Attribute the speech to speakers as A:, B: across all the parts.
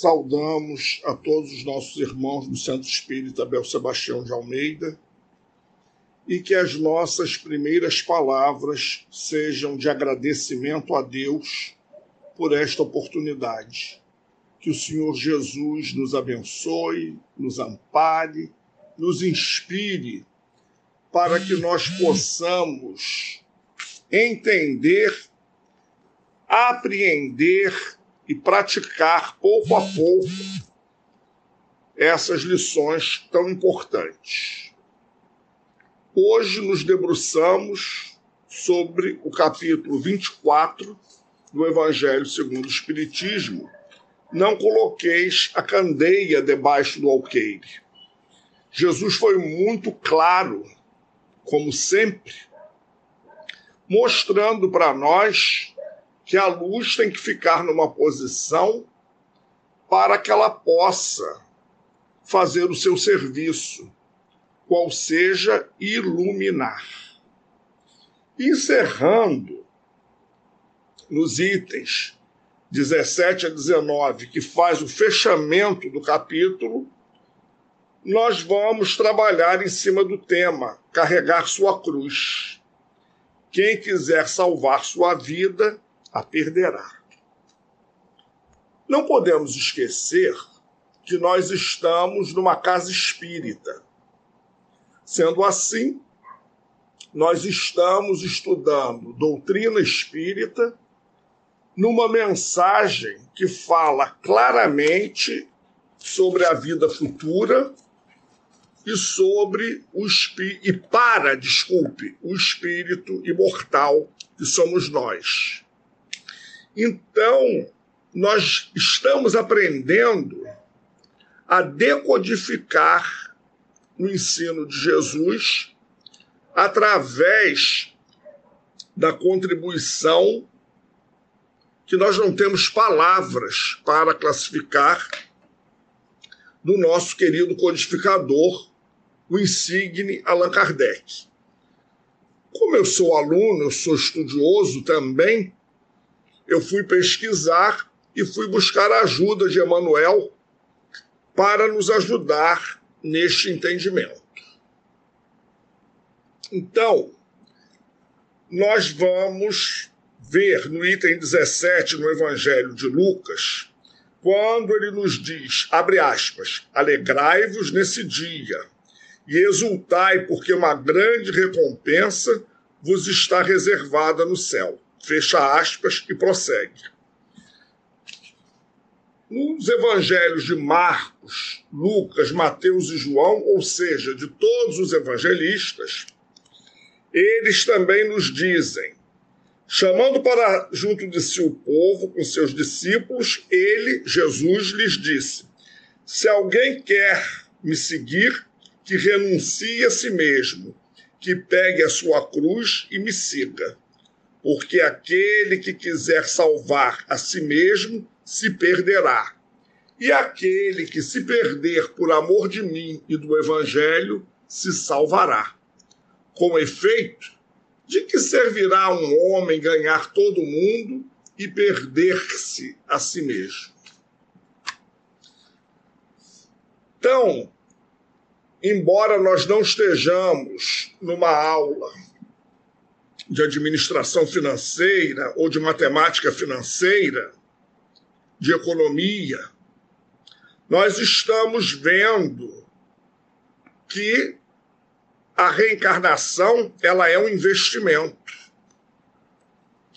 A: Saudamos a todos os nossos irmãos do Centro Espírita Abel Sebastião de Almeida e que as nossas primeiras palavras sejam de agradecimento a Deus por esta oportunidade. Que o Senhor Jesus nos abençoe, nos ampare, nos inspire para que nós possamos entender, apreender e praticar pouco a pouco essas lições tão importantes. Hoje nos debruçamos sobre o capítulo 24 do Evangelho segundo o Espiritismo. Não coloqueis a candeia debaixo do alqueire. Jesus foi muito claro, como sempre, mostrando para nós que a luz tem que ficar numa posição para que ela possa fazer o seu serviço, qual seja iluminar. Encerrando nos itens 17 a 19, que faz o fechamento do capítulo, nós vamos trabalhar em cima do tema carregar sua cruz. Quem quiser salvar sua vida, a perderá. Não podemos esquecer que nós estamos numa casa espírita. Sendo assim, nós estamos estudando doutrina espírita numa mensagem que fala claramente sobre a vida futura e sobre o espírito e para, desculpe, o espírito imortal que somos nós. Então, nós estamos aprendendo a decodificar o ensino de Jesus através da contribuição que nós não temos palavras para classificar do nosso querido codificador, o insigne Allan Kardec. Como eu sou aluno, eu sou estudioso também, eu fui pesquisar e fui buscar a ajuda de Emmanuel para nos ajudar neste entendimento. Então, nós vamos ver no item 17 no Evangelho de Lucas, quando ele nos diz, abre aspas, alegrai-vos nesse dia e exultai, porque uma grande recompensa vos está reservada no céu fecha aspas, e prossegue. Nos evangelhos de Marcos, Lucas, Mateus e João, ou seja, de todos os evangelistas, eles também nos dizem, chamando para junto de si o povo com seus discípulos, ele, Jesus, lhes disse: Se alguém quer me seguir, que renuncie a si mesmo, que pegue a sua cruz e me siga porque aquele que quiser salvar a si mesmo se perderá. E aquele que se perder por amor de mim e do Evangelho se salvará. Com efeito, de que servirá um homem ganhar todo mundo e perder-se a si mesmo? Então, embora nós não estejamos numa aula de administração financeira ou de matemática financeira, de economia, nós estamos vendo que a reencarnação ela é um investimento.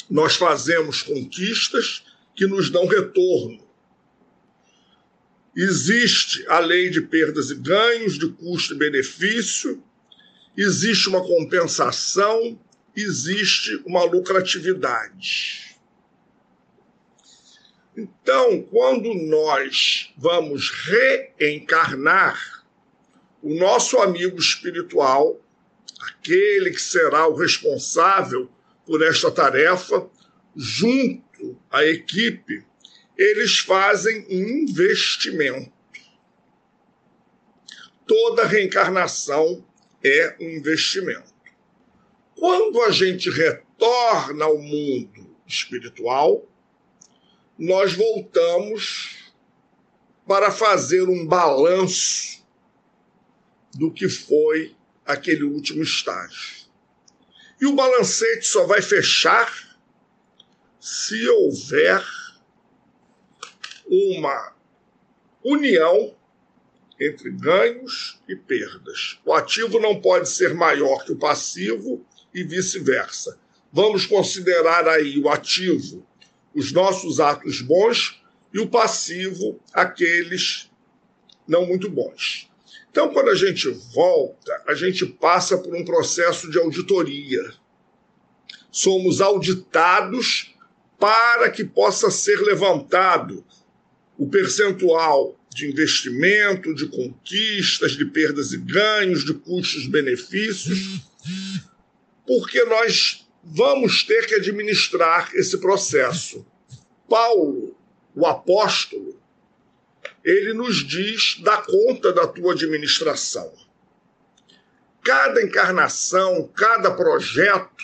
A: Nós fazemos conquistas que nos dão retorno. Existe a lei de perdas e ganhos, de custo e benefício, existe uma compensação existe uma lucratividade. Então, quando nós vamos reencarnar, o nosso amigo espiritual, aquele que será o responsável por esta tarefa, junto à equipe, eles fazem um investimento. Toda reencarnação é um investimento. Quando a gente retorna ao mundo espiritual, nós voltamos para fazer um balanço do que foi aquele último estágio. E o balancete só vai fechar se houver uma união entre ganhos e perdas. O ativo não pode ser maior que o passivo e vice-versa. Vamos considerar aí o ativo os nossos atos bons e o passivo aqueles não muito bons. Então, quando a gente volta, a gente passa por um processo de auditoria. Somos auditados para que possa ser levantado o percentual de investimento, de conquistas, de perdas e ganhos, de custos e benefícios, porque nós vamos ter que administrar esse processo. Paulo, o apóstolo, ele nos diz: dá conta da tua administração. Cada encarnação, cada projeto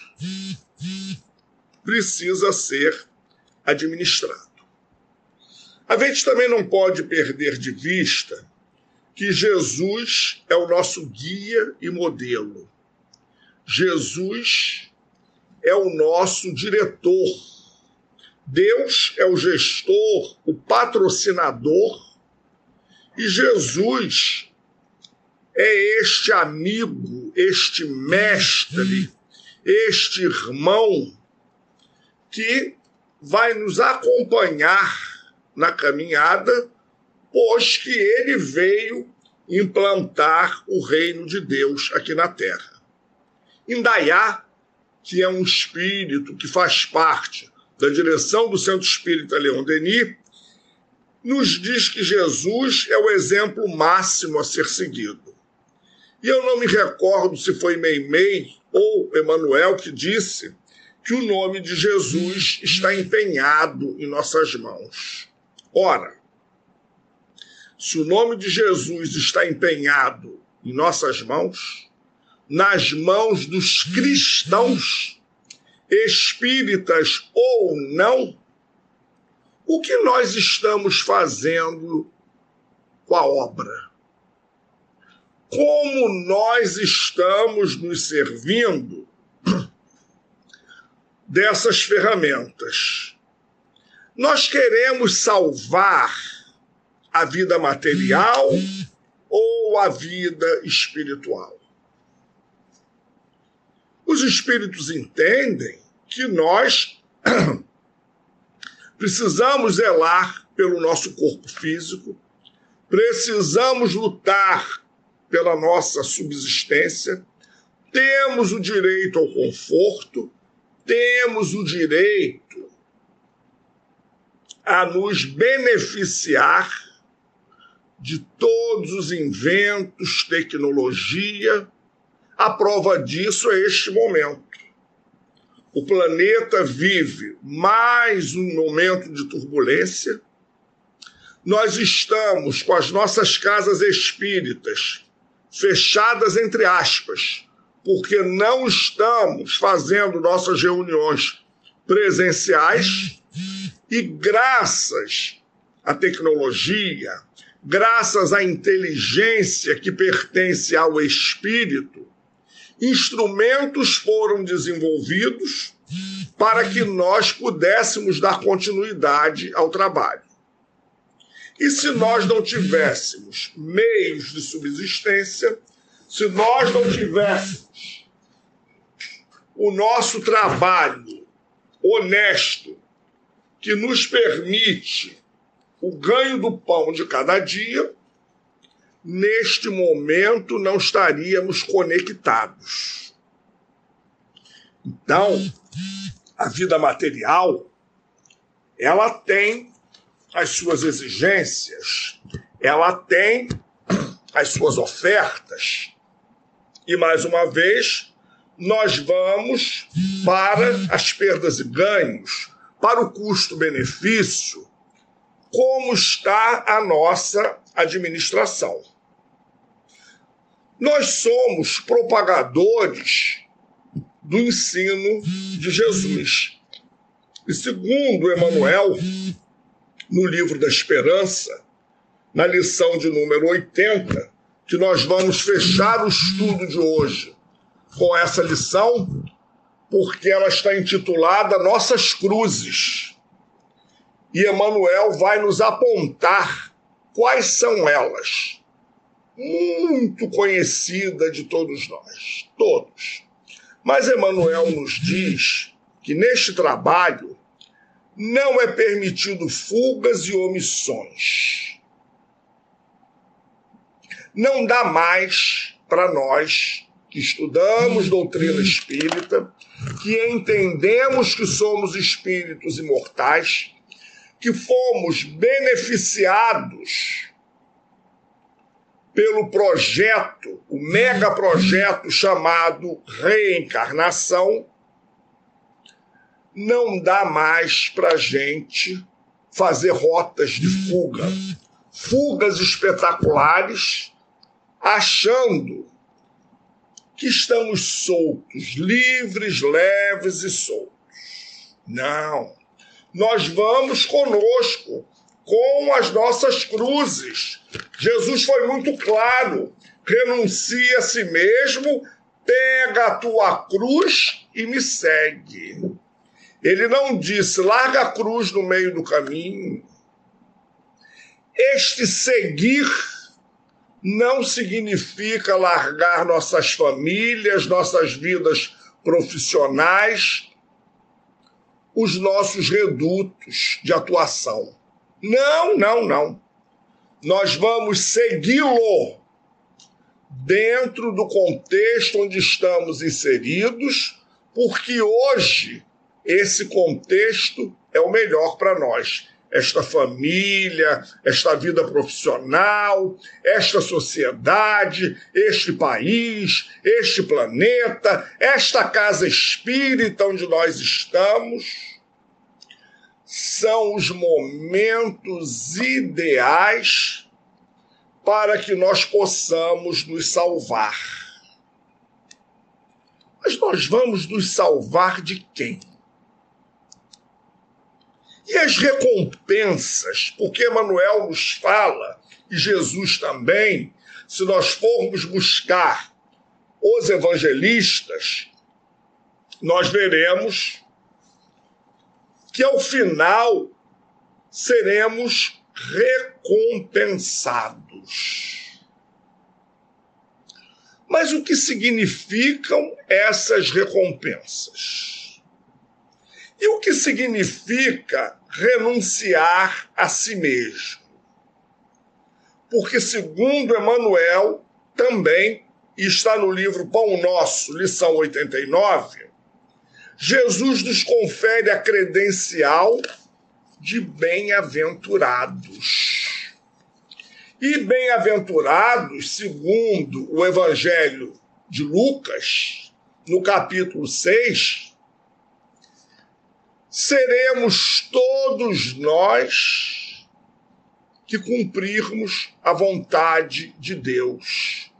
A: precisa ser administrado. A gente também não pode perder de vista que Jesus é o nosso guia e modelo. Jesus é o nosso diretor. Deus é o gestor, o patrocinador. E Jesus é este amigo, este mestre, este irmão que vai nos acompanhar na caminhada, pois que ele veio implantar o reino de Deus aqui na terra. Indaiá, que é um espírito que faz parte da direção do Centro Espírita Leão Denis, nos diz que Jesus é o exemplo máximo a ser seguido. E eu não me recordo se foi Meimei ou Emanuel que disse que o nome de Jesus está empenhado em nossas mãos. Ora, se o nome de Jesus está empenhado em nossas mãos, nas mãos dos cristãos, espíritas ou não, o que nós estamos fazendo com a obra? Como nós estamos nos servindo dessas ferramentas? Nós queremos salvar a vida material ou a vida espiritual? Os espíritos entendem que nós precisamos zelar pelo nosso corpo físico, precisamos lutar pela nossa subsistência, temos o direito ao conforto, temos o direito a nos beneficiar de todos os inventos, tecnologia. A prova disso é este momento. O planeta vive mais um momento de turbulência. Nós estamos com as nossas casas espíritas fechadas entre aspas, porque não estamos fazendo nossas reuniões presenciais e graças à tecnologia, graças à inteligência que pertence ao espírito, instrumentos foram desenvolvidos para que nós pudéssemos dar continuidade ao trabalho. E se nós não tivéssemos meios de subsistência, se nós não tivéssemos o nosso trabalho honesto, que nos permite o ganho do pão de cada dia, neste momento não estaríamos conectados. Então, a vida material, ela tem as suas exigências, ela tem as suas ofertas. E mais uma vez, nós vamos para as perdas e ganhos, para o custo-benefício, como está a nossa administração. Nós somos propagadores do ensino de Jesus. E segundo Emmanuel, no livro da Esperança, na lição de número 80, que nós vamos fechar o estudo de hoje com essa lição, porque ela está intitulada Nossas Cruzes. E Emmanuel vai nos apontar quais são elas. Muito conhecida de todos nós, todos. Mas Emmanuel nos diz que neste trabalho não é permitido fugas e omissões. Não dá mais para nós que estudamos doutrina espírita, que entendemos que somos espíritos imortais, que fomos beneficiados pelo projeto, o mega projeto chamado reencarnação, não dá mais para gente fazer rotas de fuga, fugas espetaculares, achando que estamos soltos, livres, leves e soltos. Não. Nós vamos conosco, com as nossas cruzes. Jesus foi muito claro: renuncia a si mesmo, pega a tua cruz e me segue. Ele não disse, larga a cruz no meio do caminho. Este seguir não significa largar nossas famílias, nossas vidas profissionais, os nossos redutos de atuação. Não, não, não. Nós vamos segui-lo dentro do contexto onde estamos inseridos, porque hoje esse contexto é o melhor para nós esta família, esta vida profissional, esta sociedade, este país, este planeta, esta casa espírita onde nós estamos, são os momentos ideais para que nós possamos nos salvar. Mas nós vamos nos salvar de quem? E as recompensas, porque Emmanuel nos fala, e Jesus também, se nós formos buscar os evangelistas, nós veremos que ao final seremos recompensados. Mas o que significam essas recompensas? E o que significa renunciar a si mesmo? Porque, segundo Emmanuel, também está no livro Pão Nosso, lição 89, Jesus nos confere a credencial de bem-aventurados. E bem-aventurados, segundo o Evangelho de Lucas, no capítulo 6, seremos todos nós que cumprirmos a vontade de Deus.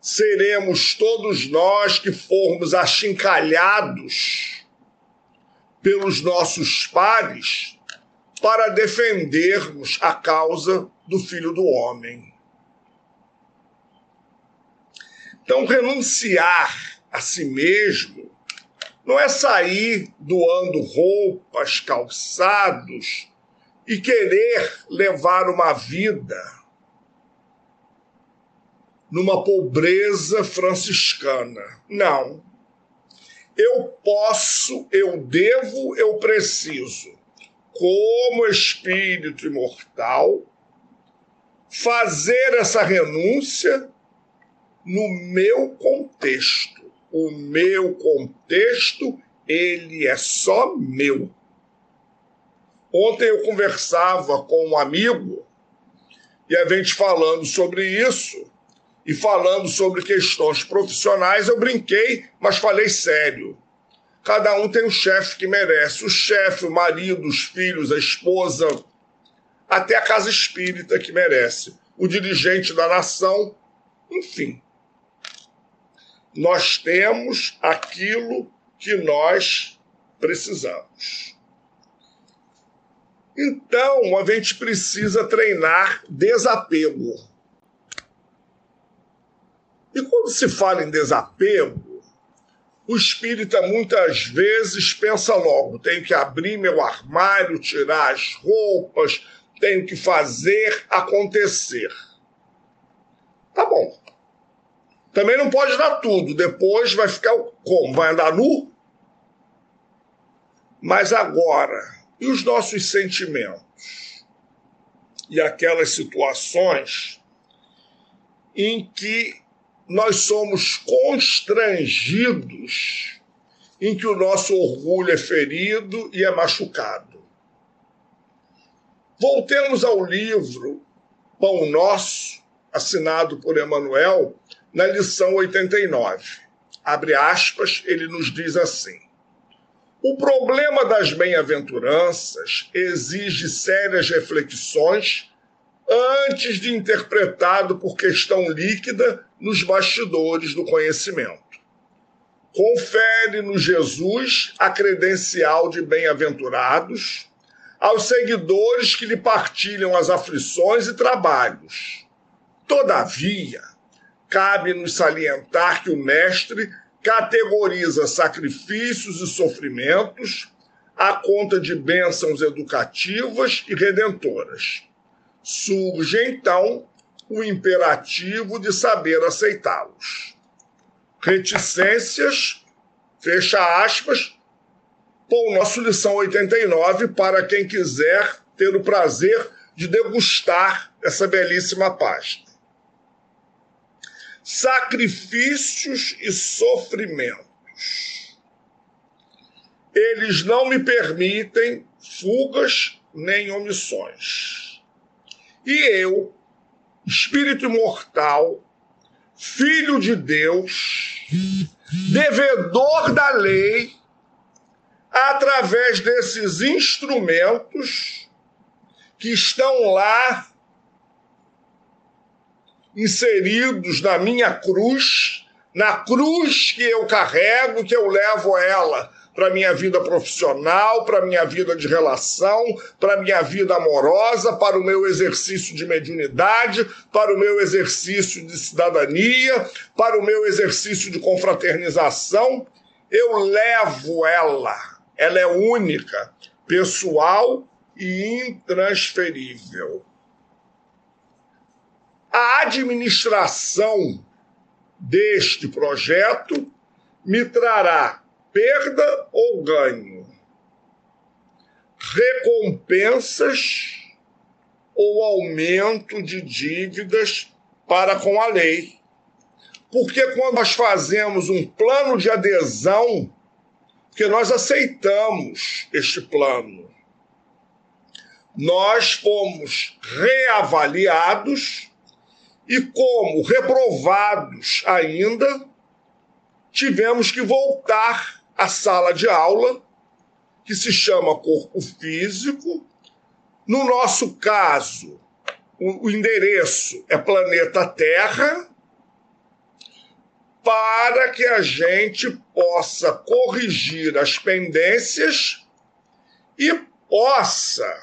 A: Seremos todos nós que formos achincalhados pelos nossos pares para defendermos a causa do Filho do Homem. Então, renunciar a si mesmo não é sair doando roupas, calçados e querer levar uma vida numa pobreza franciscana. Não. Eu posso, eu devo, eu preciso, como espírito imortal, fazer essa renúncia no meu contexto o meu contexto, ele é só meu. Ontem eu conversava com um amigo e a gente falando sobre isso e falando sobre questões profissionais, eu brinquei, mas falei sério. Cada um tem um chefe que merece. O chefe, o marido, os filhos, a esposa, até a casa espírita que merece. O dirigente da nação, enfim nós temos aquilo que nós precisamos. Então, a gente precisa treinar desapego. E quando se fala em desapego, o espírita muitas vezes pensa logo: tenho que abrir meu armário, tirar as roupas, tenho que fazer acontecer. Tá bom. Também não pode dar tudo, depois vai ficar como? Vai andar nu? Mas agora, e os nossos sentimentos? E aquelas situações em que nós somos constrangidos, em que o nosso orgulho é ferido e é machucado. Voltemos ao livro Pão Nosso, assinado por Emmanuel, na lição 89. Abre aspas, ele nos diz assim: O problema das bem-aventuranças exige sérias reflexões antes de interpretado por questão líquida nos bastidores do conhecimento. Confere no Jesus a credencial de bem-aventurados aos seguidores que lhe partilham as aflições e trabalhos. Todavia, cabe-nos salientar que o Mestre categoriza sacrifícios e sofrimentos à conta de bênçãos educativas e redentoras surge então o imperativo de saber aceitá-los. Reticências, fecha aspas, com nosso lição 89 para quem quiser ter o prazer de degustar essa belíssima página. Sacrifícios e sofrimentos. Eles não me permitem fugas nem omissões e eu, espírito imortal, filho de Deus, devedor da lei, através desses instrumentos que estão lá inseridos na minha cruz, na cruz que eu carrego, que eu levo ela para minha vida profissional, para minha vida de relação, para minha vida amorosa, para o meu exercício de mediunidade, para o meu exercício de cidadania, para o meu exercício de confraternização. Eu levo ela, ela é única, pessoal e intransferível. A administração deste projeto me trará perda ou ganho, recompensas ou aumento de dívidas para com a lei. Porque quando nós fazemos um plano de adesão, que nós aceitamos este plano, nós fomos reavaliados e, como reprovados ainda, tivemos que voltar a sala de aula, que se chama corpo físico. No nosso caso, o, endereço é planeta Terra, para que a gente possa corrigir as pendências e possa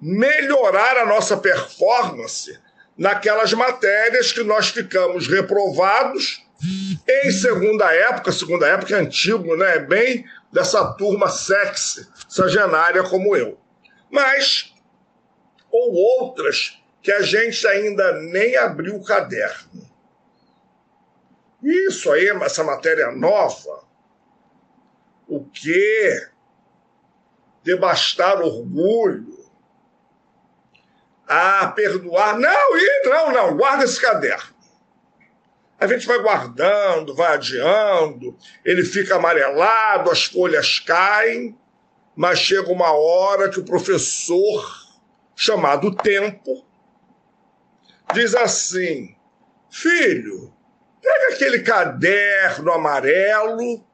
A: melhorar a nossa performance naquelas matérias que nós ficamos reprovados em segunda época, segunda época é antigo, né? Bem dessa turma sexy, sagenária como eu. Mas, ou outras que a gente ainda nem abriu o caderno. Isso aí, essa matéria nova, o que? Debastar orgulho. Ah, perdoar. Não, não, não, guarda esse caderno. A gente vai guardando, vai adiando, ele fica amarelado, as folhas caem, mas chega uma hora que o professor, chamado Tempo, diz assim: Filho, pega aquele caderno amarelo,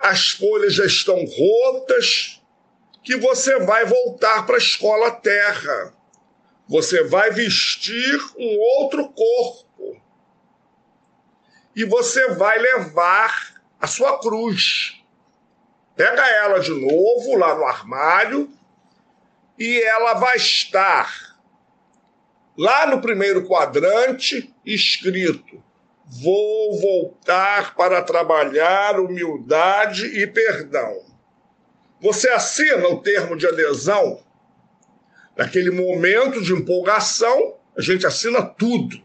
A: as folhas já estão rotas, que você vai voltar para a escola terra. Você vai vestir um outro corpo e você vai levar a sua cruz. Pega ela de novo lá no armário e ela vai estar lá no primeiro quadrante escrito: Vou voltar para trabalhar humildade e perdão. Você assina o termo de adesão? Naquele momento de empolgação, a gente assina tudo.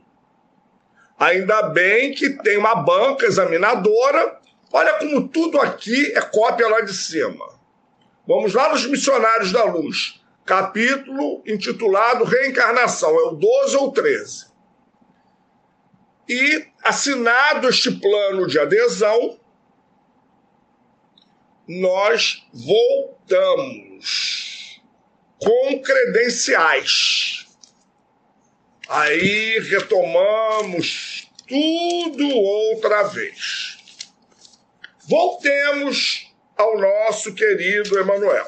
A: Ainda bem que tem uma banca examinadora. Olha como tudo aqui é cópia lá de cima. Vamos lá nos Missionários da Luz, capítulo intitulado Reencarnação, é o 12 ou 13. E assinado este plano de adesão, nós voltamos com credenciais Aí retomamos tudo outra vez. Voltemos ao nosso querido Emanuel.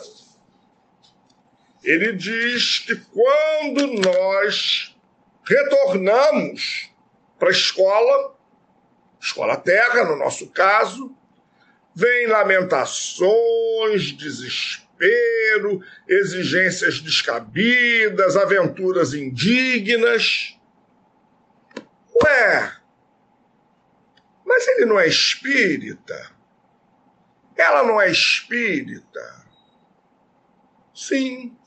A: Ele diz que quando nós retornamos para a escola, escola terra, no nosso caso, vem lamentações, desespero desespero, exigências descabidas, aventuras indignas. Ué, mas ele não é espírita? Ela não é espírita? Sim.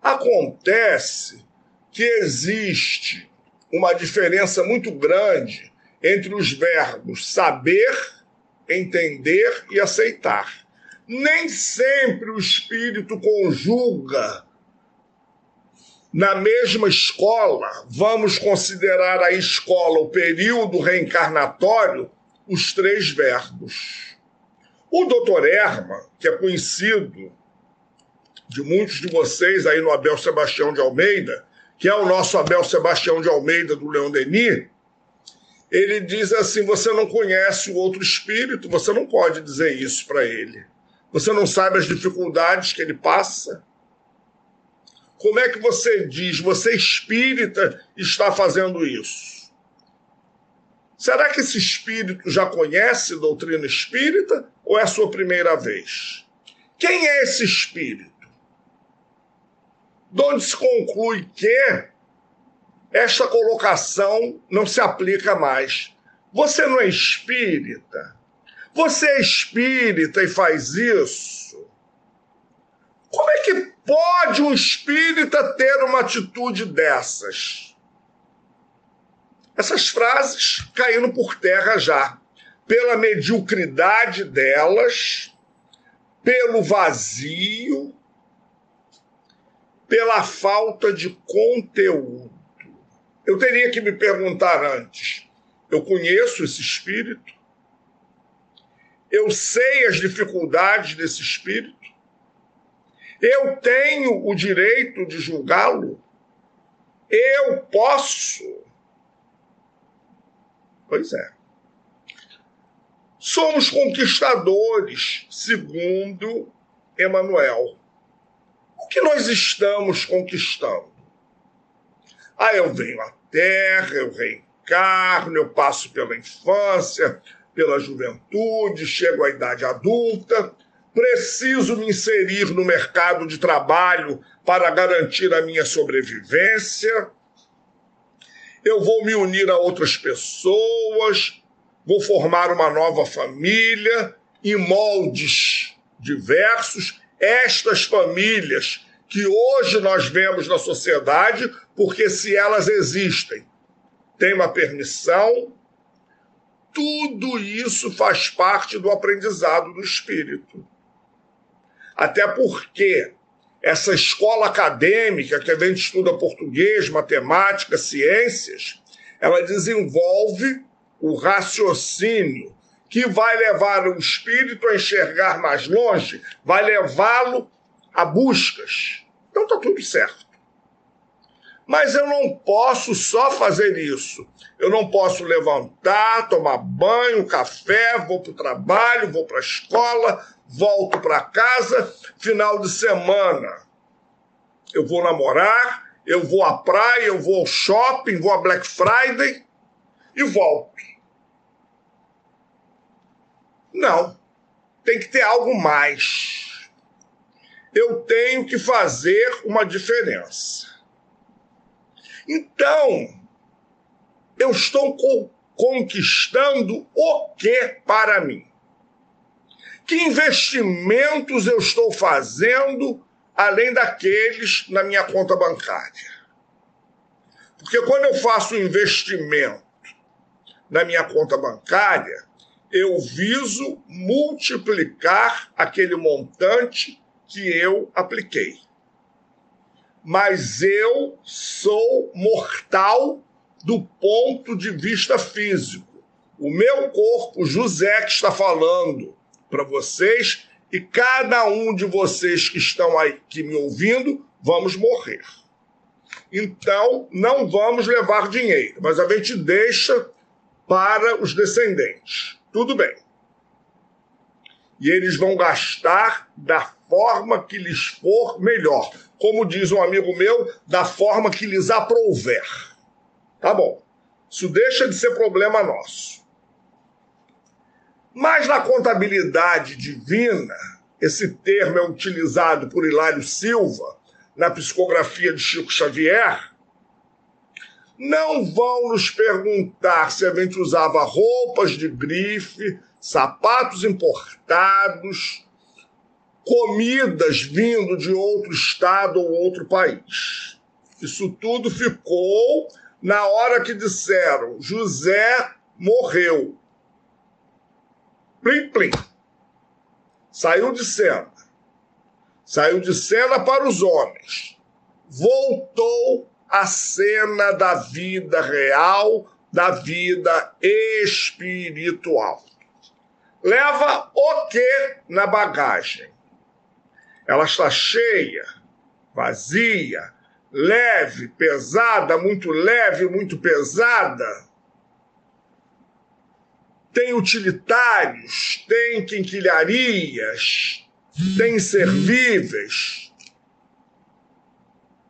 A: Acontece que existe uma diferença muito grande entre os verbos saber, entender e aceitar nem sempre o espírito conjuga na mesma escola, vamos considerar a escola, o período reencarnatório, os três verbos. O doutor Erma, que é conhecido de muitos de vocês aí no Abel Sebastião de Almeida, que é o nosso Abel Sebastião de Almeida do Leão Denis, ele diz assim: você não conhece o outro espírito, você não pode dizer isso para ele. Você não sabe as dificuldades que ele passa? Como é que você diz, você espírita está fazendo isso? Será que esse espírito já conhece doutrina espírita ou é a sua primeira vez? Quem é esse espírito? De onde se conclui que esta colocação não se aplica mais. Você não é espírita? Você é espírita e faz isso? Como é que pode um espírita ter uma atitude dessas? Essas frases caíram por terra já, pela mediocridade delas, pelo vazio, pela falta de conteúdo. Eu teria que me perguntar antes: eu conheço esse espírito? Eu sei as dificuldades desse espírito, eu tenho o direito de julgá-lo, eu posso. Pois é. Somos conquistadores, segundo Emanuel. O que nós estamos conquistando? Ah, eu venho à Terra, eu reencarno, eu passo pela infância, pela juventude, chego à idade adulta, preciso me inserir no mercado de trabalho para garantir a minha sobrevivência. Eu vou me unir a outras pessoas, vou formar uma nova família em moldes diversos. Estas famílias que hoje nós vemos na sociedade, porque se elas existem, tem uma permissão, tudo isso faz parte do aprendizado do espírito. Até porque essa escola acadêmica que a gente estuda português, matemática, ciências, ela desenvolve o raciocínio que vai levar o espírito a enxergar mais longe, vai levá-lo a buscas. Então está tudo certo. Mas eu não posso só fazer isso. Eu não posso levantar, tomar banho, café, vou para o trabalho, vou para a escola, volto para casa, final de semana. Eu vou namorar, eu vou à praia, eu vou ao shopping, vou a Black Friday e volto. Não. Tem que ter algo mais. eu tenho que fazer uma diferença. Então, eu estou conquistando o que para mim? Que investimentos eu estou fazendo além daqueles na minha conta bancária? Porque quando eu faço um investimento na minha conta bancária, eu viso multiplicar aquele montante que eu apliquei. Mas eu sou mortal do ponto de vista físico. O meu corpo, José, que está falando para vocês, e cada um de vocês que estão aqui me ouvindo, vamos morrer. Então, não vamos levar dinheiro, mas a gente deixa para os descendentes. Tudo bem. E eles vão gastar da forma que lhes for melhor. Como diz um amigo meu, da forma que lhes aprouver. Tá bom. Isso deixa de ser problema nosso. Mas na contabilidade divina, esse termo é utilizado por Hilário Silva na psicografia de Chico Xavier. Não vão nos perguntar se a gente usava roupas de grife, sapatos importados, comidas vindo de outro estado ou outro país. Isso tudo ficou na hora que disseram José morreu. Plim, plim. Saiu de cena. Saiu de cena para os homens. Voltou à cena da vida real, da vida espiritual. Leva o que na bagagem? Ela está cheia, vazia, leve, pesada, muito leve, muito pesada. Tem utilitários, tem quinquilharias, tem servíveis.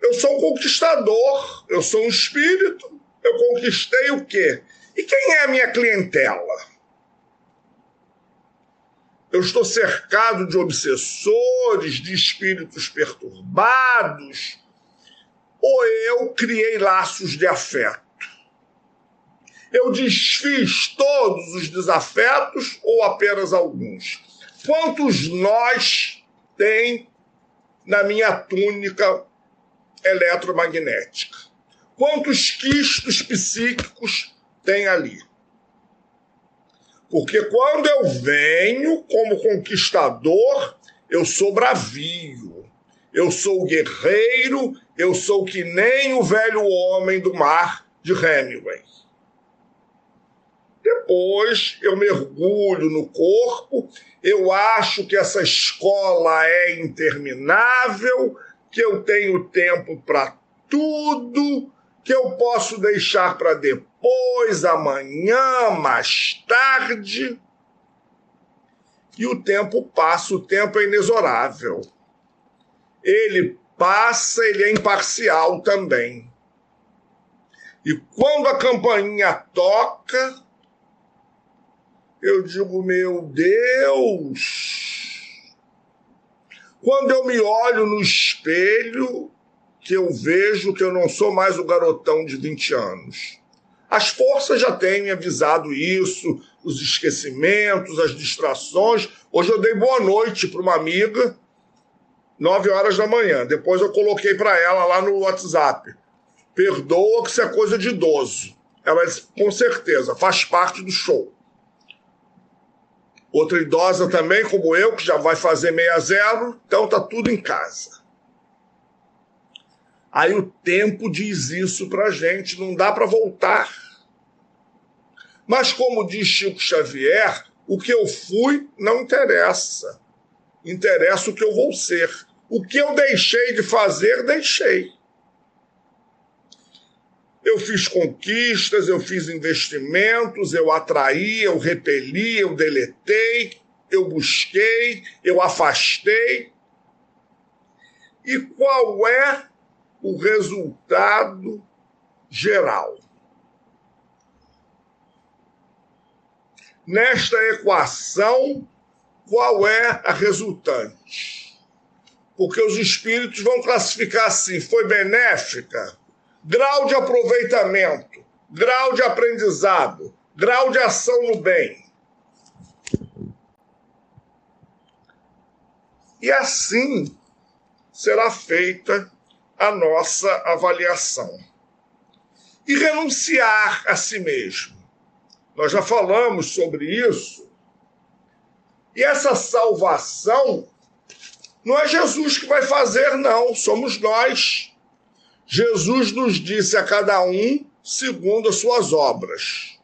A: Eu sou um conquistador, eu sou um espírito. Eu conquistei o quê? E quem é a minha clientela? Eu estou cercado de obsessores, de espíritos perturbados, ou eu criei laços de afeto. Eu desfiz todos os desafetos ou apenas alguns? Quantos nós tem na minha túnica eletromagnética? Quantos quistos psíquicos tem ali? Porque quando eu venho como conquistador, eu sou bravio, eu sou guerreiro, eu sou que nem o velho homem do mar de Hemingway. Depois eu mergulho no corpo, eu acho que essa escola é interminável, que eu tenho tempo para tudo, que eu posso deixar para depois, amanhã, mais tarde. E o tempo passa, o tempo é inexorável. Ele passa, ele é imparcial também. E quando a campainha toca, eu digo, meu Deus! Quando eu me olho no espelho, que eu vejo que eu não sou mais o garotão de 20 anos. As forças já têm me avisado isso, os esquecimentos, as distrações. Hoje eu dei boa noite para uma amiga, 9 horas da manhã. Depois eu coloquei para ela lá no WhatsApp. Perdoa que isso é coisa de idoso. Ela disse, com certeza, faz parte do show. Outra idosa também, como eu, que já vai fazer meia zero, então tá tudo em casa. Aí o tempo diz isso para gente, não dá para voltar. Mas, como diz Chico Xavier, o que eu fui não interessa. Interessa o que eu vou ser. O que eu deixei de fazer, deixei. Eu fiz conquistas, eu fiz investimentos, eu atraí, eu repeli, eu deletei, eu busquei, eu afastei. E qual é o resultado geral. Nesta equação, qual é a resultante? porque os espíritos vão classificar assim: foi benéfica, grau de aproveitamento, grau de aprendizado, grau de ação no bem. E assim será feita a nossa avaliação. E renunciar a si mesmo. Nós já falamos sobre isso. E essa salvação não é Jesus que vai fazer, não, somos nós. Jesus nos disse a cada um segundo as suas obras.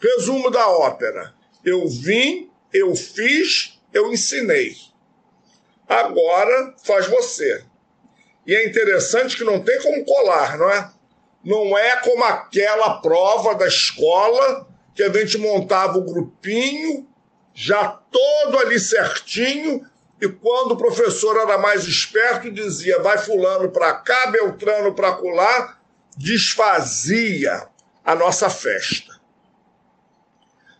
A: Resumo da ópera: eu vim, eu fiz, eu ensinei. Agora faz você. E é interessante que não tem como colar, não é? Não é como aquela prova da escola que a gente montava o grupinho, já todo ali certinho, e quando o professor era mais esperto, dizia: vai Fulano para cá, Beltrano para colar, desfazia a nossa festa.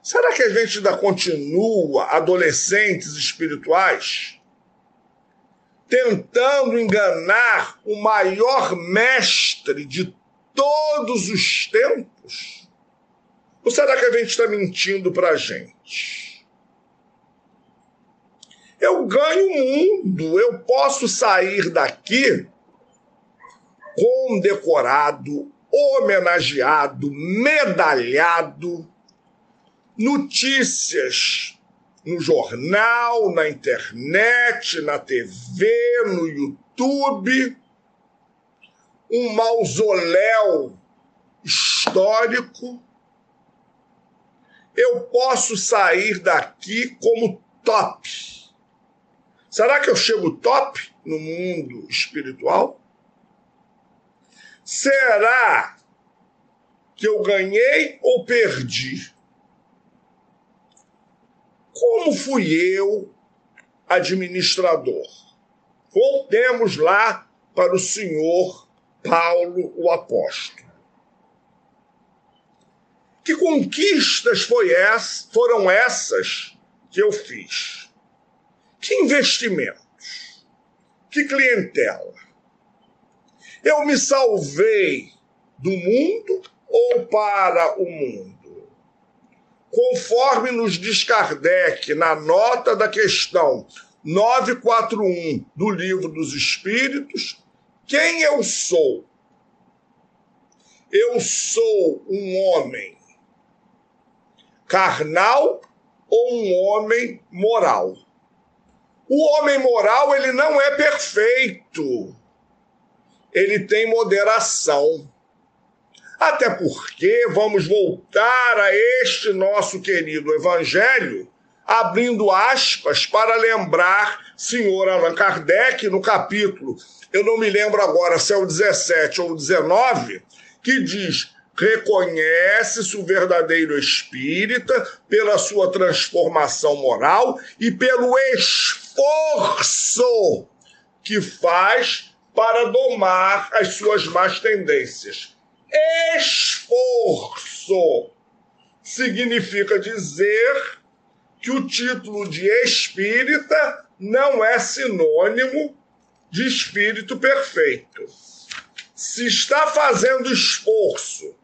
A: Será que a gente ainda continua adolescentes espirituais? Tentando enganar o maior mestre de todos os tempos? Ou será que a gente está mentindo para a gente? Eu ganho o mundo, eu posso sair daqui condecorado, homenageado, medalhado, notícias no jornal, na internet, na TV, no YouTube, um mausoléu histórico. Eu posso sair daqui como top. Será que eu chego top no mundo espiritual? Será que eu ganhei ou perdi? Como fui eu administrador? Voltemos lá para o senhor Paulo, o apóstolo. Que conquistas foi essa, foram essas que eu fiz? Que investimentos? Que clientela? Eu me salvei do mundo ou para o mundo? Conforme nos diz Kardec na nota da questão 941 do Livro dos Espíritos, quem eu sou? Eu sou um homem carnal ou um homem moral? O homem moral, ele não é perfeito. Ele tem moderação. Até porque vamos voltar a este nosso querido evangelho, abrindo aspas para lembrar senhor Allan Kardec no capítulo, eu não me lembro agora se é o 17 ou o 19, que diz: reconhece-se o verdadeiro espírita pela sua transformação moral e pelo esforço que faz para domar as suas más tendências esforço significa dizer que o título de espírita não é sinônimo de espírito perfeito. Se está fazendo esforço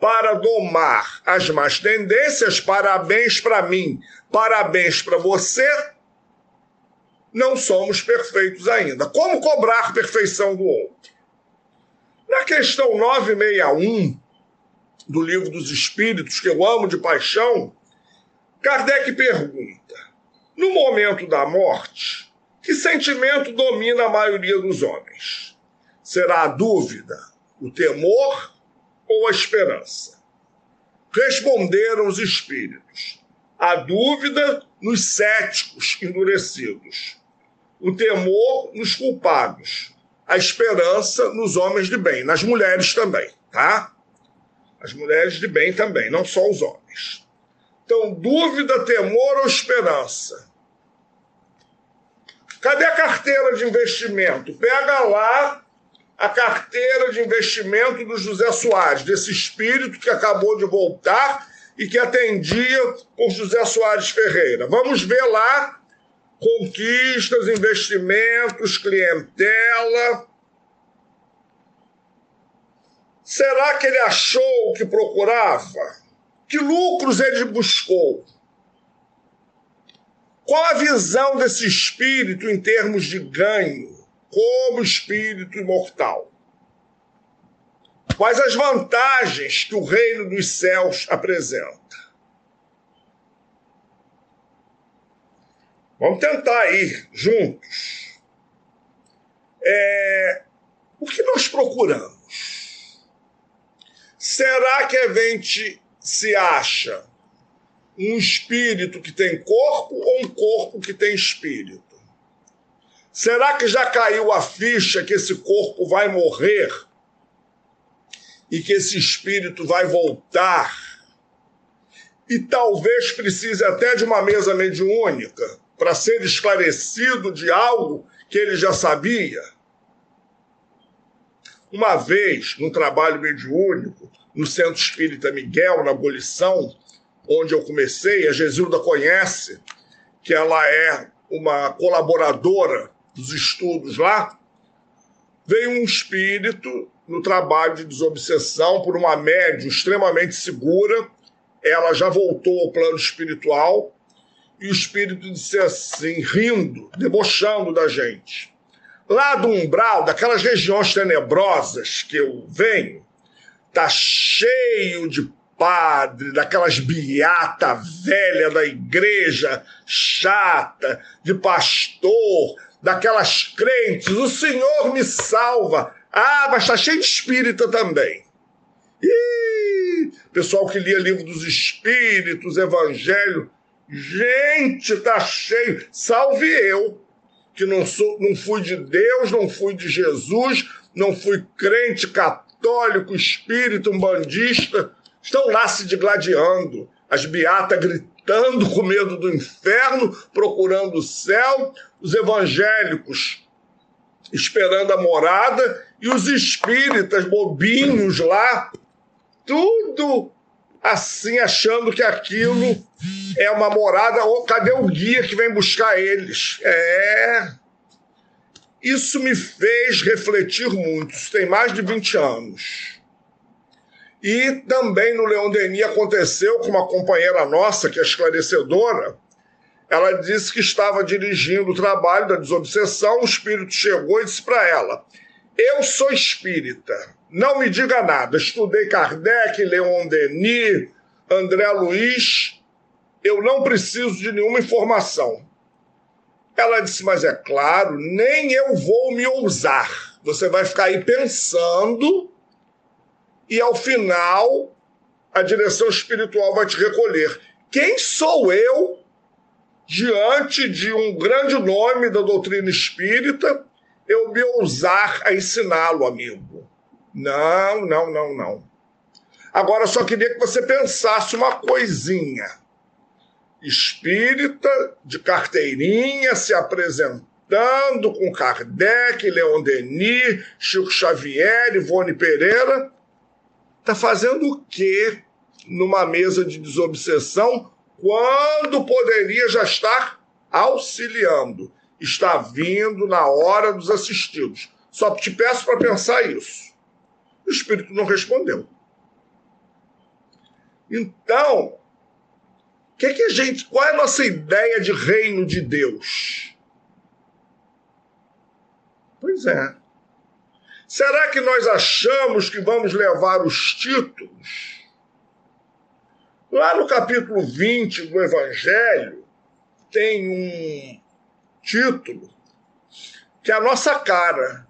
A: para domar as más tendências, parabéns para mim, parabéns para você. Não somos perfeitos ainda. Como cobrar perfeição do outro? Na questão 961 do Livro dos Espíritos, que eu amo de paixão, Kardec pergunta: no momento da morte, que sentimento domina a maioria dos homens? Será a dúvida, o temor ou a esperança? Responderam os espíritos: a dúvida nos céticos endurecidos, o temor nos culpados a esperança nos homens de bem, nas mulheres também, tá? As mulheres de bem também, não só os homens. Então, dúvida, temor ou esperança? Cadê a carteira de investimento? Pega lá a carteira de investimento do José Soares, desse espírito que acabou de voltar e que atendia por José Soares Ferreira. Vamos ver lá conquistas, investimentos, clientela. Será que ele achou o que procurava? Que lucros ele buscou? Qual a visão desse espírito em termos de ganho, como espírito imortal? Quais as vantagens que o reino dos céus apresenta? Vamos tentar ir juntos. É, o que nós procuramos? Será que a gente se acha um espírito que tem corpo ou um corpo que tem espírito? Será que já caiu a ficha que esse corpo vai morrer e que esse espírito vai voltar? E talvez precise até de uma mesa mediúnica para ser esclarecido de algo que ele já sabia. Uma vez, num trabalho mediúnico, no Centro Espírita Miguel, na abolição, onde eu comecei, a Gesilda conhece, que ela é uma colaboradora dos estudos lá, veio um espírito no trabalho de desobsessão por uma médium extremamente segura. Ela já voltou ao plano espiritual e o espírito disse assim, rindo, debochando da gente. Lá do umbral, daquelas regiões tenebrosas que eu venho, tá cheio de padre, daquelas beata velha da igreja, chata, de pastor, daquelas crentes. O Senhor me salva. Ah, mas está cheio de espírita também. Ih, pessoal que lia livro dos espíritos, evangelho, Gente, tá cheio. Salve eu, que não, sou, não fui de Deus, não fui de Jesus, não fui crente católico, espírito, umbandista. Estão lá se digladiando. As beatas gritando com medo do inferno, procurando o céu. Os evangélicos esperando a morada. E os espíritas bobinhos lá. Tudo assim, achando que aquilo é uma morada. Oh, cadê o guia que vem buscar eles? É. Isso me fez refletir muito. Isso tem mais de 20 anos. E também no Leão Denis aconteceu com uma companheira nossa, que é esclarecedora. Ela disse que estava dirigindo o trabalho da desobsessão. O espírito chegou e disse para ela: Eu sou espírita não me diga nada. Estudei Kardec, Leon Denis, André Luiz. Eu não preciso de nenhuma informação. Ela disse, mas é claro, nem eu vou me ousar. Você vai ficar aí pensando e ao final a direção espiritual vai te recolher. Quem sou eu diante de um grande nome da doutrina espírita eu me ousar a ensiná-lo, amigo? Não, não, não, não. Agora só queria que você pensasse uma coisinha. Espírita de carteirinha se apresentando com Kardec, Leon Denis, Chico Xavier, Ivone Pereira. Está fazendo o quê numa mesa de desobsessão quando poderia já estar auxiliando? Está vindo na hora dos assistidos. Só te peço para pensar isso. O espírito não respondeu. Então, que que a gente, qual é a nossa ideia de reino de Deus? Pois é. Será que nós achamos que vamos levar os títulos? Lá no capítulo 20 do Evangelho, tem um título que é a nossa cara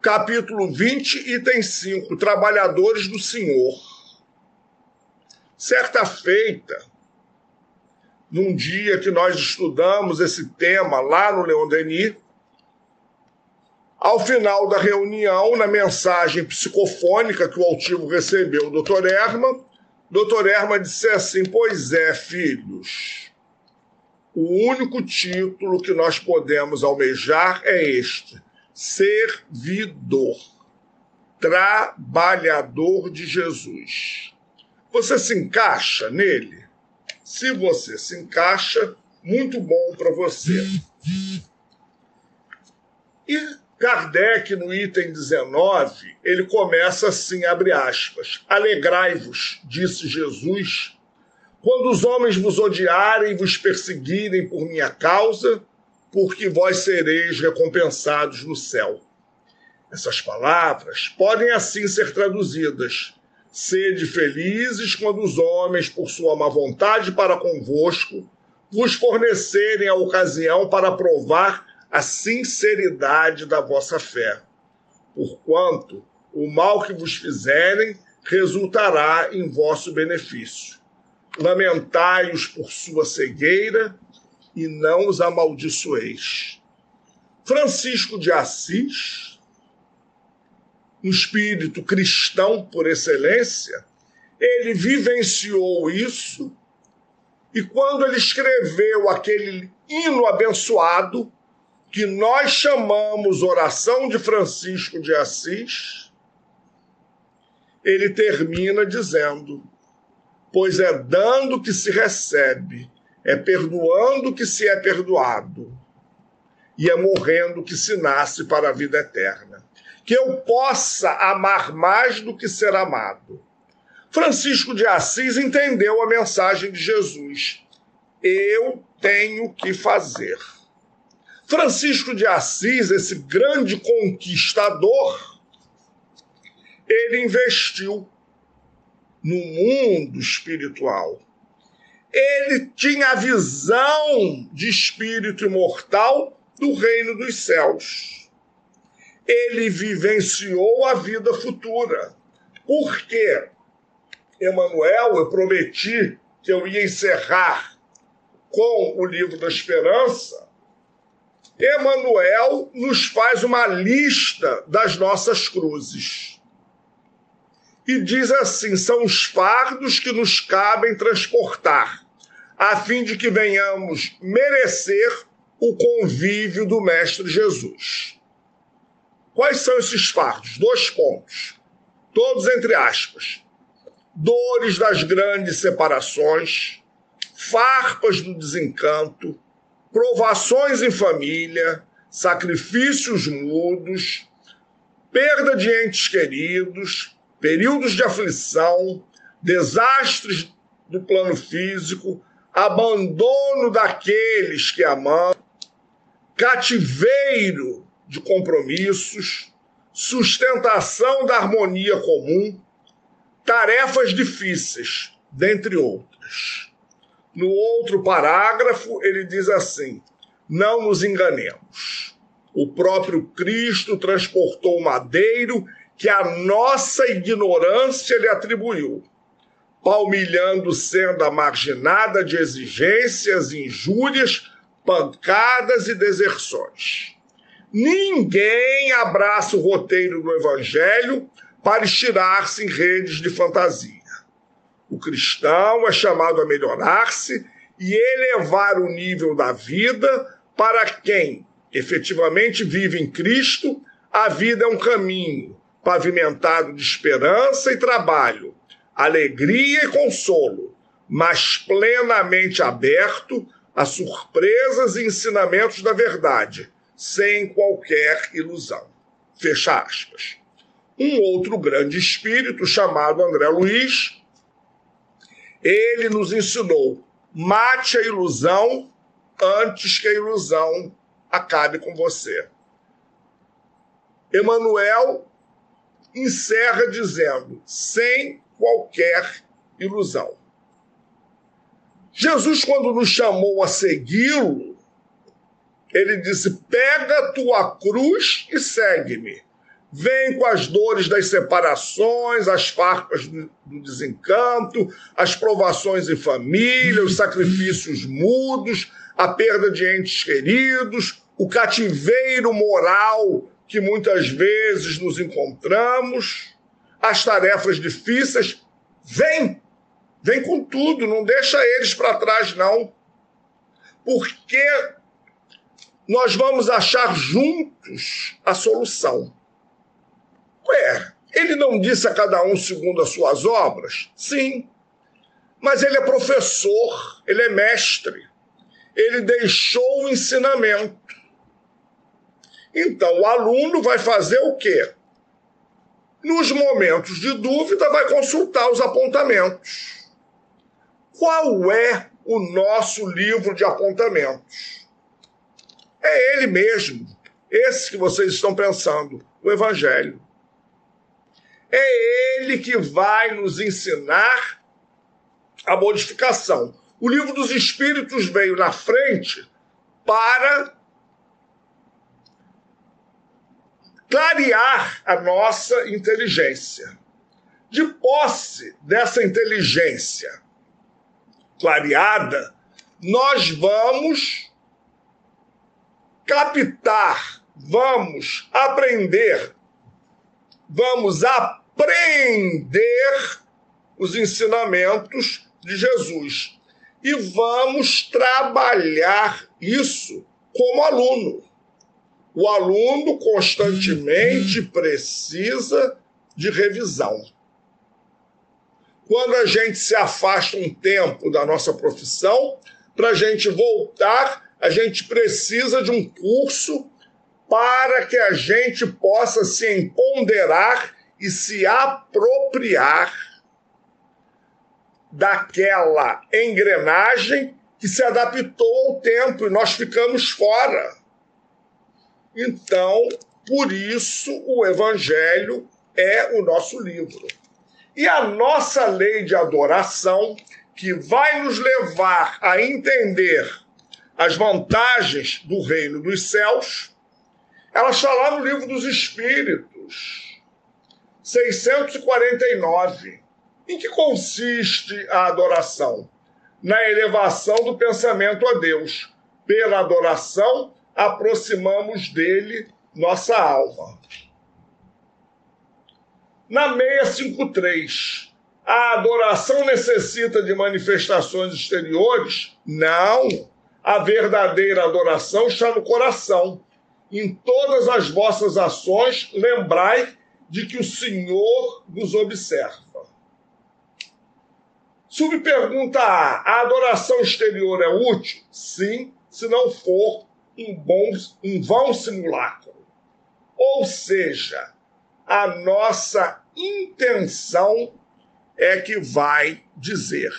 A: capítulo 20, item 5, Trabalhadores do Senhor. Certa feita, num dia que nós estudamos esse tema lá no Leon Denis, ao final da reunião, na mensagem psicofônica que o altivo recebeu do Dr. Erma, Dr. Erma disse assim: Pois é, filhos, o único título que nós podemos almejar é este: servidor, trabalhador de Jesus. Você se encaixa nele? Se você se encaixa, muito bom para você. E Kardec, no item 19, ele começa assim, abre aspas, Alegrai-vos, disse Jesus, quando os homens vos odiarem e vos perseguirem por minha causa, porque vós sereis recompensados no céu. Essas palavras podem assim ser traduzidas. Sede felizes quando os homens, por sua má vontade para convosco, vos fornecerem a ocasião para provar a sinceridade da vossa fé. Porquanto o mal que vos fizerem resultará em vosso benefício. Lamentai-os por sua cegueira e não os amaldiçoeis. Francisco de Assis, um espírito cristão por excelência, ele vivenciou isso e quando ele escreveu aquele hino abençoado, que nós chamamos oração de Francisco de Assis, ele termina dizendo: Pois é dando que se recebe, é perdoando que se é perdoado, e é morrendo que se nasce para a vida eterna. Que eu possa amar mais do que ser amado. Francisco de Assis entendeu a mensagem de Jesus. Eu tenho que fazer. Francisco de Assis, esse grande conquistador, ele investiu no mundo espiritual. Ele tinha a visão de espírito imortal do reino dos céus. Ele vivenciou a vida futura. Por quê? Emanuel, eu prometi que eu ia encerrar com o livro da esperança Emanuel nos faz uma lista das nossas cruzes. E diz assim: são os fardos que nos cabem transportar, a fim de que venhamos merecer o convívio do Mestre Jesus. Quais são esses fardos? Dois pontos, todos entre aspas. Dores das grandes separações, farpas do desencanto, provações em família, sacrifícios mudos, perda de entes queridos, períodos de aflição, desastres do plano físico, abandono daqueles que amam, cativeiro de compromissos, sustentação da harmonia comum, tarefas difíceis, dentre outras. No outro parágrafo, ele diz assim: Não nos enganemos. O próprio Cristo transportou madeiro que a nossa ignorância lhe atribuiu, palmilhando senda marginada de exigências, injúrias, pancadas e deserções. Ninguém abraça o roteiro do Evangelho para estirar-se em redes de fantasia. O cristão é chamado a melhorar-se e elevar o nível da vida para quem efetivamente vive em Cristo. A vida é um caminho pavimentado de esperança e trabalho, alegria e consolo, mas plenamente aberto a surpresas e ensinamentos da verdade, sem qualquer ilusão. Fecha aspas. Um outro grande espírito chamado André Luiz ele nos ensinou: mate a ilusão antes que a ilusão acabe com você. Emanuel encerra dizendo: sem qualquer ilusão. Jesus, quando nos chamou a segui-lo, ele disse: pega tua cruz e segue-me. Vem com as dores das separações, as farpas do, desencanto, as provações em família, os sacrifícios mudos, a perda de entes queridos, o cativeiro moral que muitas vezes nos encontramos, as tarefas difíceis. Vem, vem com tudo, não deixa eles para trás, não. Porque nós vamos achar juntos a solução. Ué, ele não disse a cada um segundo as suas obras? Sim. Mas ele é professor, ele é mestre. ele deixou o ensinamento. Então, o aluno vai fazer o quê? Nos momentos de dúvida, vai consultar os apontamentos. Qual é o nosso livro de apontamentos? É ele mesmo, esse que vocês estão pensando, o Evangelho. É ele que vai nos ensinar a modificação. O livro dos Espíritos veio na frente para clarear a nossa inteligência. De posse dessa inteligência clareada, nós vamos captar, vamos aprender, vamos aprender os ensinamentos de Jesus e vamos trabalhar isso como aluno. O aluno constantemente precisa de revisão. Quando a gente se afasta um tempo da nossa profissão, para a gente voltar, a gente precisa de um curso para que a gente possa se empoderar e se apropriar daquela engrenagem que se adaptou ao tempo e nós ficamos fora. Então, por isso, o Evangelho é o nosso livro. E a nossa lei de adoração, que vai nos levar a entender as vantagens do reino dos céus, ela está lá no livro dos Espíritos, 649. Em que consiste a adoração? Na elevação do pensamento a Deus. Pela adoração, aproximamos dele nossa alma. Na 653, a adoração necessita de manifestações exteriores? Não. A verdadeira adoração está no coração. Em todas as vossas ações, lembrai de que o Senhor vos observa. Subpergunta A: a adoração exterior é útil? Sim, se não for um, bom, um vão simulacro. Ou seja, a nossa intenção é que vai dizer.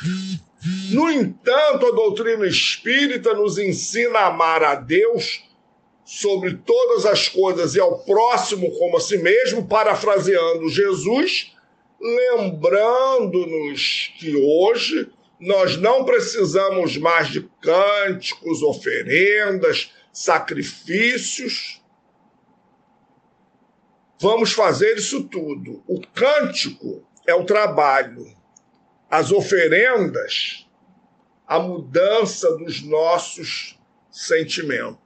A: No entanto, a doutrina espírita nos ensina a amar a Deus sobre todas as coisas e ao próximo como a si mesmo, parafraseando Jesus, lembrando-nos que hoje nós não precisamos mais de cânticos, oferendas, sacrifícios. Vamos fazer isso tudo. O cântico é o trabalho, as oferendas, a mudança dos nossos sentimentos.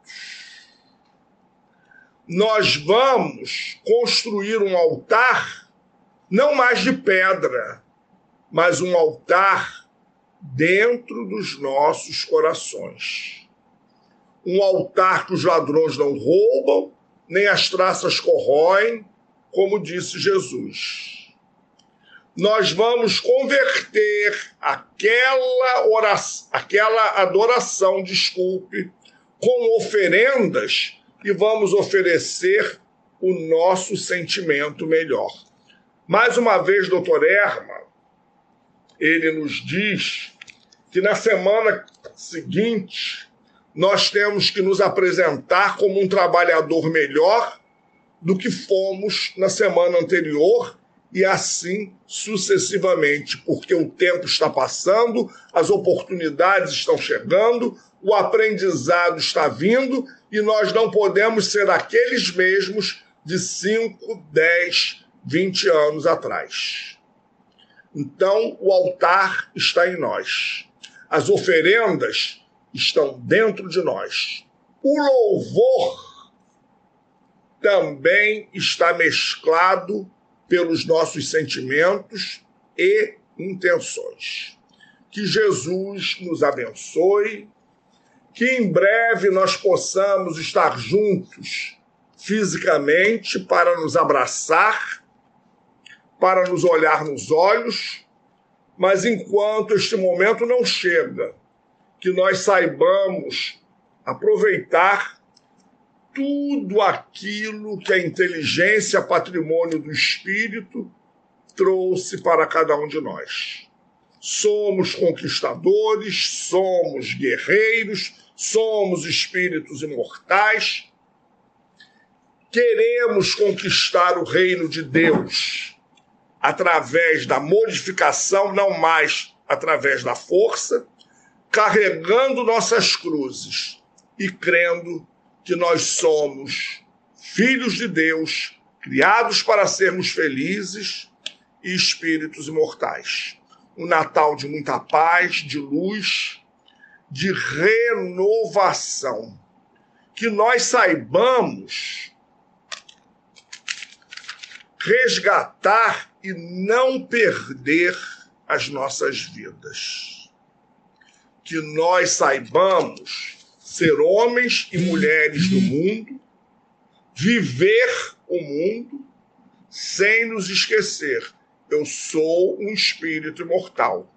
A: Nós vamos construir um altar, não mais de pedra, mas um altar dentro dos nossos corações um altar que os ladrões não roubam, nem as traças corroem, como disse Jesus. Nós vamos converter aquela oração, aquela adoração, desculpe, com oferendas e vamos oferecer o nosso sentimento melhor. Mais uma vez, doutor Erma, ele nos diz que na semana seguinte nós temos que nos apresentar como um trabalhador melhor do que fomos na semana anterior e assim sucessivamente, porque o tempo está passando, as oportunidades estão chegando, o aprendizado está vindo e nós não podemos ser aqueles mesmos de 5, 10, 20 anos atrás. Então, o altar está em nós. As oferendas estão dentro de nós. O louvor também está mesclado pelos nossos sentimentos e intenções. Que Jesus nos abençoe, que em breve nós possamos estar juntos fisicamente para nos abraçar, para nos olhar nos olhos, mas enquanto este momento não chega, que nós saibamos aproveitar tudo aquilo que a inteligência, patrimônio do espírito, trouxe para cada um de nós. Somos conquistadores, somos guerreiros, somos espíritos imortais. Queremos conquistar o reino de Deus através da modificação, não mais através da força, carregando nossas cruzes e crendo que nós somos filhos de Deus, criados para sermos felizes e espíritos imortais. Um Natal de muita paz, de luz, de renovação. Que nós saibamos resgatar e não perder as nossas vidas. Que nós saibamos ser homens e mulheres do mundo, viver o mundo sem nos esquecer eu sou um espírito imortal.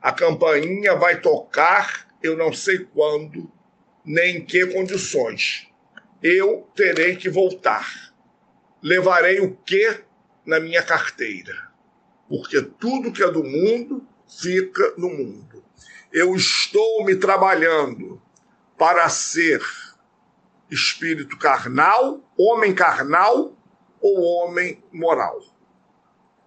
A: A campainha vai tocar, eu não sei quando, nem em que condições. Eu terei que voltar. Levarei o que na minha carteira? Porque tudo que é do mundo fica no mundo. Eu estou me trabalhando para ser espírito carnal, homem carnal ou homem moral.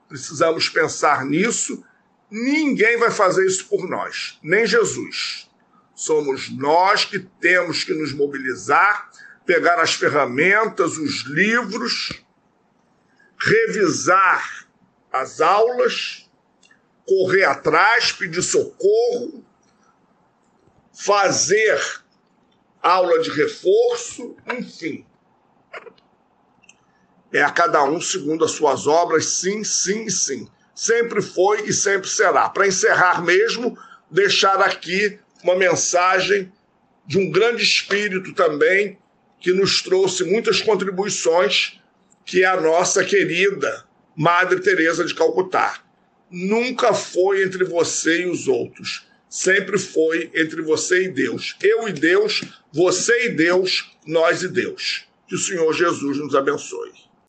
A: Precisamos pensar nisso. Ninguém vai fazer isso por nós, nem Jesus. Somos nós que temos que nos mobilizar, pegar as ferramentas, os livros, revisar as aulas, correr atrás, pedir socorro, fazer aula de reforço, enfim, é a cada um segundo as suas obras, sim, sim sim. Sempre foi e sempre será. Para encerrar mesmo, deixar aqui uma mensagem de um grande espírito também, que nos trouxe muitas contribuições, que é a nossa querida Madre Teresa de Calcutá. Nunca foi entre você e os outros, sempre foi entre você e Deus. Eu e Deus, você e Deus, nós e Deus. Que o Senhor Jesus nos abençoe.